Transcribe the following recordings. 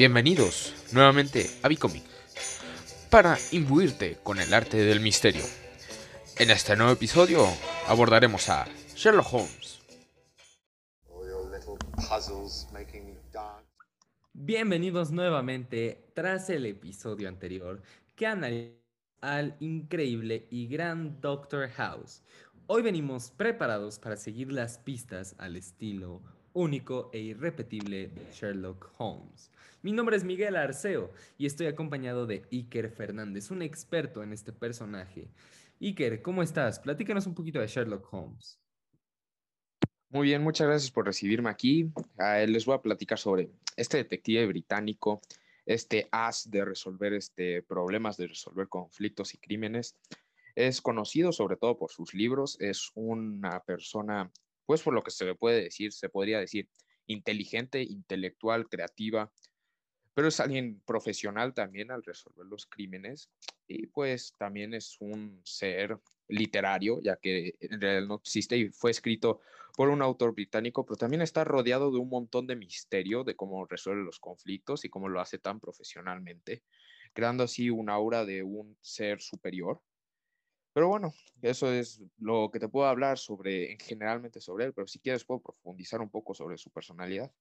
Bienvenidos nuevamente a Bicomic para imbuirte con el arte del misterio. En este nuevo episodio abordaremos a Sherlock Holmes. Bienvenidos nuevamente tras el episodio anterior que analizó al increíble y gran Doctor House. Hoy venimos preparados para seguir las pistas al estilo único e irrepetible de Sherlock Holmes. Mi nombre es Miguel Arceo y estoy acompañado de Iker Fernández, un experto en este personaje. Iker, ¿cómo estás? Platícanos un poquito de Sherlock Holmes. Muy bien, muchas gracias por recibirme aquí. Ah, les voy a platicar sobre este detective británico, este as de resolver este, problemas, de resolver conflictos y crímenes. Es conocido sobre todo por sus libros, es una persona, pues por lo que se le puede decir, se podría decir, inteligente, intelectual, creativa, pero es alguien profesional también al resolver los crímenes y pues también es un ser literario, ya que en realidad no existe y fue escrito por un autor británico, pero también está rodeado de un montón de misterio de cómo resuelve los conflictos y cómo lo hace tan profesionalmente, creando así una aura de un ser superior. Pero bueno, eso es lo que te puedo hablar sobre, generalmente sobre él, pero si quieres puedo profundizar un poco sobre su personalidad.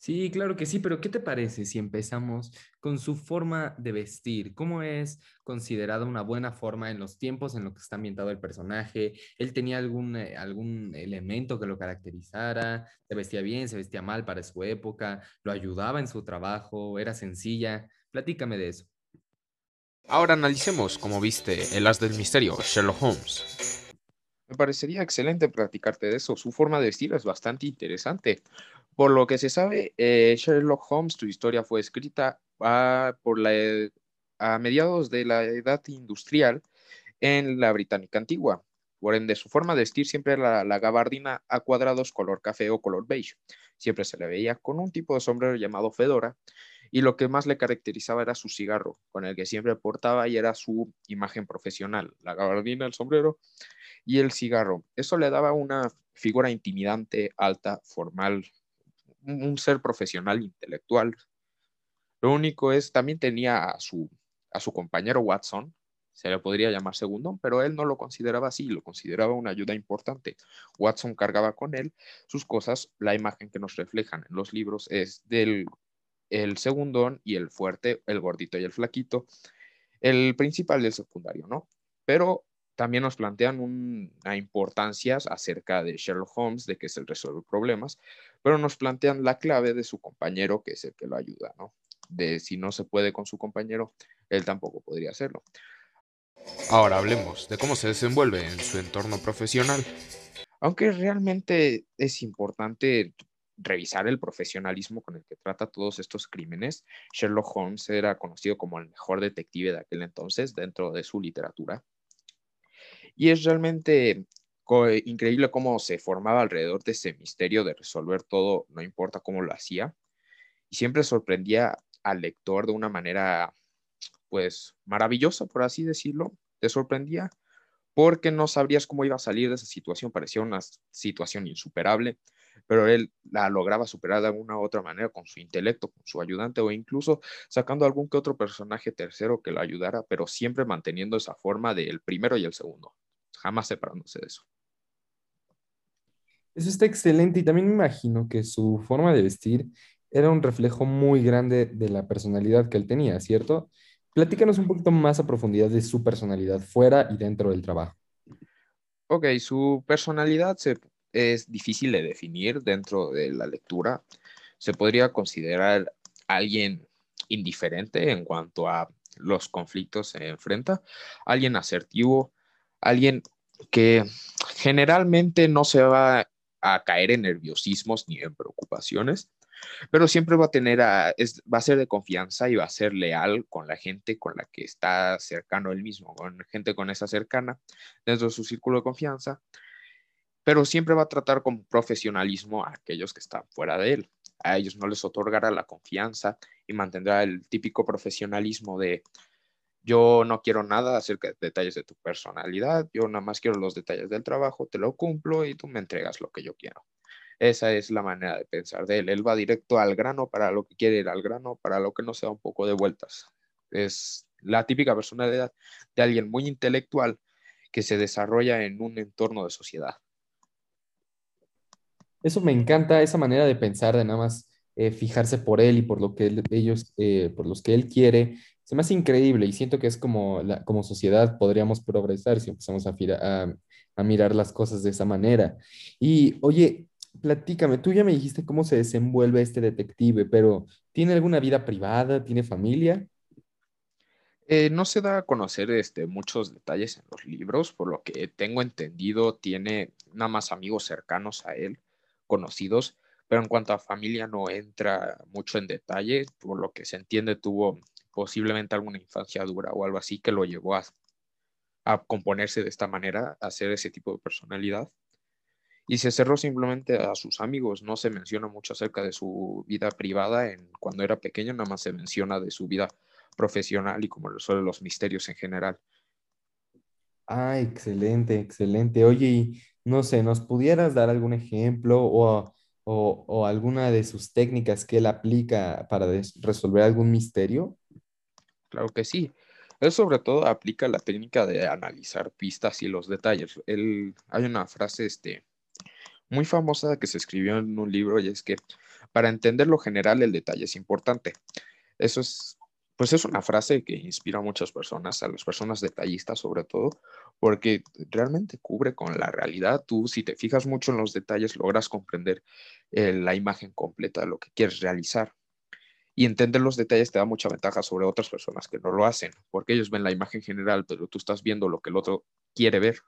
Sí, claro que sí, pero ¿qué te parece si empezamos con su forma de vestir? ¿Cómo es considerada una buena forma en los tiempos en los que está ambientado el personaje? ¿Él tenía algún, eh, algún elemento que lo caracterizara? ¿Se vestía bien, se vestía mal para su época? ¿Lo ayudaba en su trabajo? ¿Era sencilla? Platícame de eso. Ahora analicemos, como viste, el as del misterio, Sherlock Holmes. Me parecería excelente platicarte de eso. Su forma de vestir es bastante interesante. Por lo que se sabe, eh, Sherlock Holmes, su historia fue escrita a, por la, a mediados de la edad industrial en la británica antigua. Por ende, su forma de vestir siempre era la, gabardina a cuadrados color café o color beige. Siempre se le veía con un tipo de sombrero llamado fedora y lo que más le caracterizaba era su cigarro, con el que siempre portaba y era su imagen profesional, la gabardina, el sombrero y el cigarro. Eso le daba una figura intimidante, alta, formal, un ser profesional intelectual. Lo único es, también tenía a su, a su compañero Watson, se le podría llamar segundo, pero él no lo consideraba así, lo consideraba una ayuda importante. Watson cargaba con él sus cosas, la imagen que nos reflejan en los libros es del el segundón y el fuerte, el gordito y el flaquito, el principal y el secundario, ¿no? Pero también nos plantean una importancia acerca de Sherlock Holmes, de que es el resolver problemas, pero nos plantean la clave de su compañero, que es el que lo ayuda, ¿no? De si no se puede con su compañero, él tampoco podría hacerlo. Ahora hablemos de cómo se desenvuelve en su entorno profesional. Aunque realmente es importante revisar el profesionalismo con el que trata todos estos crímenes, Sherlock Holmes era conocido como el mejor detective de aquel entonces dentro de su literatura y es realmente increíble cómo se formaba alrededor de ese misterio de resolver todo, no importa cómo lo hacía. Y siempre sorprendía al lector de una manera, pues, maravillosa, por así decirlo. Te sorprendía porque no sabrías cómo iba a salir de esa situación. Parecía una situación insuperable, pero él la lograba superar de alguna u otra manera con su intelecto, con su ayudante o incluso sacando algún que otro personaje tercero que lo ayudara, pero siempre manteniendo esa forma del primero y el segundo jamás separándose de eso. Eso está excelente y también me imagino que su forma de vestir era un reflejo muy grande de la personalidad que él tenía, ¿cierto? Platícanos un poquito más a profundidad de su personalidad fuera y dentro del trabajo. Ok, su personalidad es difícil de definir dentro de la lectura. Se podría considerar alguien indiferente en cuanto a los conflictos se enfrenta, alguien asertivo, alguien que generalmente no se va a caer en nerviosismos ni en preocupaciones, pero siempre va a tener, va a ser de confianza y va a ser leal con la gente con la que está cercano él mismo, con gente con esa cercana dentro de su círculo de confianza, pero siempre va a tratar con profesionalismo a aquellos que están fuera de él. A ellos no les otorgará la confianza y mantendrá el típico profesionalismo de yo no quiero nada acerca de detalles de tu personalidad, yo nada más quiero los detalles del trabajo, te lo cumplo y tú me entregas lo que yo quiero. Esa es la manera de pensar de él. Él va directo al grano para lo que quiere ir al grano, para lo que no sea un poco de vueltas. Es la típica personalidad de alguien muy intelectual que se desarrolla en un entorno de sociedad. Eso me encanta, esa manera de pensar, de nada más eh, fijarse por él y por lo que ellos, eh, por los que él quiere. Se me hace increíble y siento que es como, la, como sociedad podríamos progresar si empezamos a, a, a mirar las cosas de esa manera. Y oye, platícame, tú ya me dijiste cómo se desenvuelve este detective, pero ¿tiene alguna vida privada? ¿Tiene familia? Eh, no se da a conocer este, muchos detalles en los libros, por lo que tengo entendido, tiene nada más amigos cercanos a él, conocidos, pero en cuanto a familia no entra mucho en detalle, por lo que se entiende tuvo posiblemente alguna infancia dura o algo así que lo llevó a, a componerse de esta manera, a ser ese tipo de personalidad. Y se cerró simplemente a sus amigos, no se menciona mucho acerca de su vida privada en, cuando era pequeño, nada más se menciona de su vida profesional y como resuelve los misterios en general. Ah, excelente, excelente. Oye, y no sé, ¿nos pudieras dar algún ejemplo o, o, o alguna de sus técnicas que él aplica para resolver algún misterio? Claro que sí. Él sobre todo aplica la técnica de analizar pistas y los detalles. Él, hay una frase este, muy famosa que se escribió en un libro y es que para entender lo general el detalle es importante. Eso es pues es una frase que inspira a muchas personas, a las personas detallistas sobre todo, porque realmente cubre con la realidad. Tú, si te fijas mucho en los detalles, logras comprender eh, la imagen completa de lo que quieres realizar. Y entender los detalles te da mucha ventaja sobre otras personas que no lo hacen, porque ellos ven la imagen general, pero tú estás viendo lo que el otro quiere ver.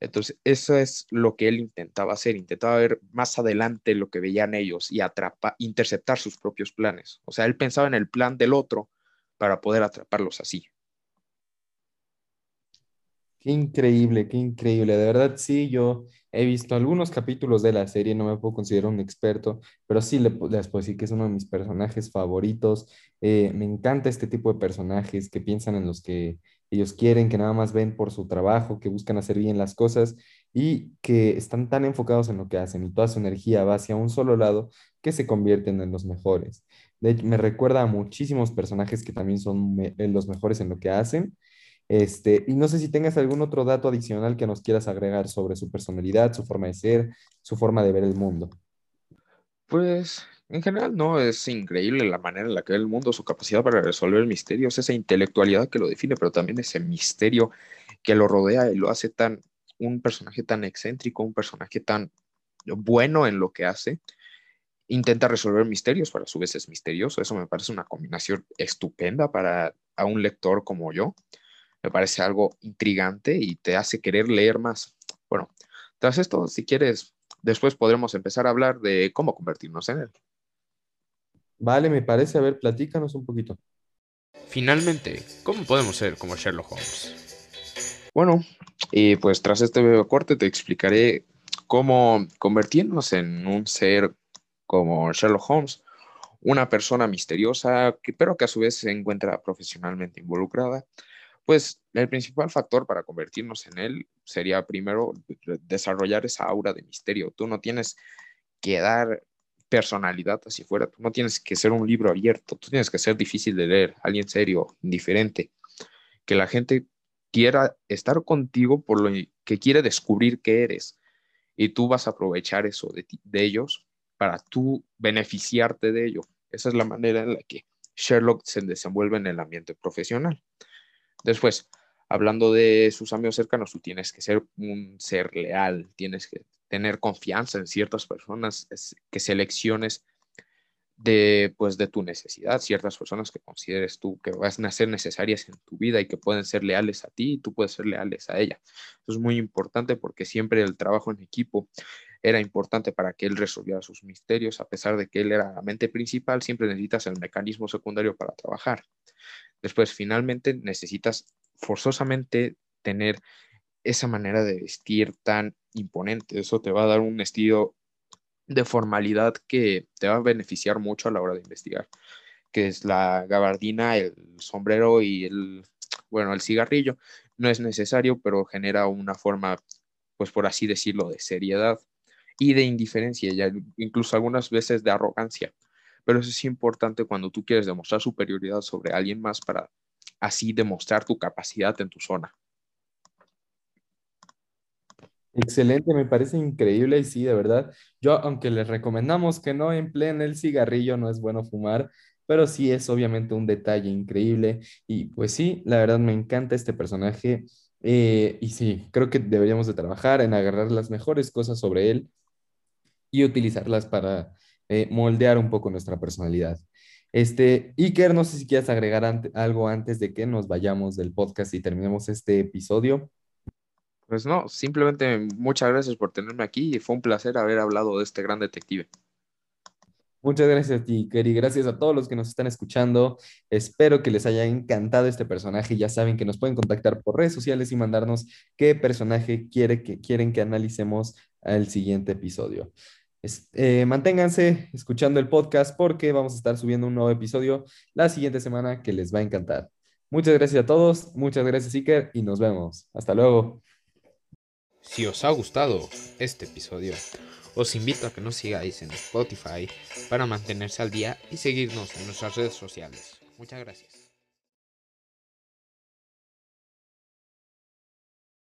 Entonces, eso es lo que él intentaba hacer, intentaba ver más adelante lo que veían ellos y atrapar, interceptar sus propios planes. O sea, él pensaba en el plan del otro para poder atraparlos así. Qué increíble, qué increíble. De verdad, sí, yo he visto algunos capítulos de la serie, no me puedo considerar un experto, pero sí les puedo decir que es uno de mis personajes favoritos. Eh, me encanta este tipo de personajes que piensan en los que ellos quieren, que nada más ven por su trabajo, que buscan hacer bien las cosas y que están tan enfocados en lo que hacen y toda su energía va hacia un solo lado que se convierten en los mejores. De me recuerda a muchísimos personajes que también son los mejores en lo que hacen. Este, y no sé si tengas algún otro dato adicional que nos quieras agregar sobre su personalidad, su forma de ser, su forma de ver el mundo. Pues en general, no, es increíble la manera en la que ve el mundo, su capacidad para resolver misterios, esa intelectualidad que lo define, pero también ese misterio que lo rodea y lo hace tan, un personaje tan excéntrico, un personaje tan bueno en lo que hace. Intenta resolver misterios, pero a su vez es misterioso. Eso me parece una combinación estupenda para a un lector como yo. Me parece algo intrigante y te hace querer leer más. Bueno, tras esto, si quieres, después podremos empezar a hablar de cómo convertirnos en él. Vale, me parece. A ver, platícanos un poquito. Finalmente, ¿cómo podemos ser como Sherlock Holmes? Bueno, y pues tras este breve corte te explicaré cómo convertirnos en un ser como Sherlock Holmes, una persona misteriosa, que, pero que a su vez se encuentra profesionalmente involucrada. Pues el principal factor para convertirnos en él sería primero desarrollar esa aura de misterio. Tú no tienes que dar personalidad hacia fuera. Tú no tienes que ser un libro abierto, tú tienes que ser difícil de leer, alguien serio, indiferente, que la gente quiera estar contigo por lo que quiere descubrir qué eres y tú vas a aprovechar eso de, de ellos para tú beneficiarte de ello. Esa es la manera en la que Sherlock se desenvuelve en el ambiente profesional. Después, hablando de sus amigos cercanos, tú tienes que ser un ser leal, tienes que tener confianza en ciertas personas, que selecciones de, pues, de tu necesidad, ciertas personas que consideres tú que van a ser necesarias en tu vida y que pueden ser leales a ti y tú puedes ser leales a ella. Eso es muy importante porque siempre el trabajo en equipo era importante para que él resolviera sus misterios, a pesar de que él era la mente principal, siempre necesitas el mecanismo secundario para trabajar. Después, finalmente, necesitas forzosamente tener esa manera de vestir tan imponente. Eso te va a dar un estilo de formalidad que te va a beneficiar mucho a la hora de investigar, que es la gabardina, el sombrero y el, bueno, el cigarrillo. No es necesario, pero genera una forma, pues por así decirlo, de seriedad y de indiferencia, incluso algunas veces de arrogancia. Pero eso es importante cuando tú quieres demostrar superioridad sobre alguien más para así demostrar tu capacidad en tu zona. Excelente, me parece increíble y sí, de verdad. Yo, aunque les recomendamos que no empleen el cigarrillo, no es bueno fumar, pero sí es obviamente un detalle increíble. Y pues sí, la verdad me encanta este personaje. eh, y sí, creo que deberíamos de trabajar en agarrar las mejores cosas sobre él y utilizarlas para eh, moldear un poco nuestra personalidad. Este, Iker, no sé si quieres agregar algo antes de que nos vayamos del podcast y terminemos este episodio. Pues no, simplemente muchas gracias por tenerme aquí y fue un placer haber hablado de este gran detective. Muchas gracias a ti, Iker, y gracias a todos los que nos están escuchando. Espero que les haya encantado este personaje. Ya saben que nos pueden contactar por redes sociales y mandarnos qué personaje quiere que, quieren que analicemos al siguiente episodio. Eh, manténganse escuchando el podcast porque vamos a estar subiendo un nuevo episodio la siguiente semana que les va a encantar. Muchas gracias a todos, muchas gracias Iker y nos vemos. Hasta luego. Si os ha gustado este episodio, os invito a que nos sigáis en Spotify para mantenerse al día y seguirnos en nuestras redes sociales. Muchas gracias.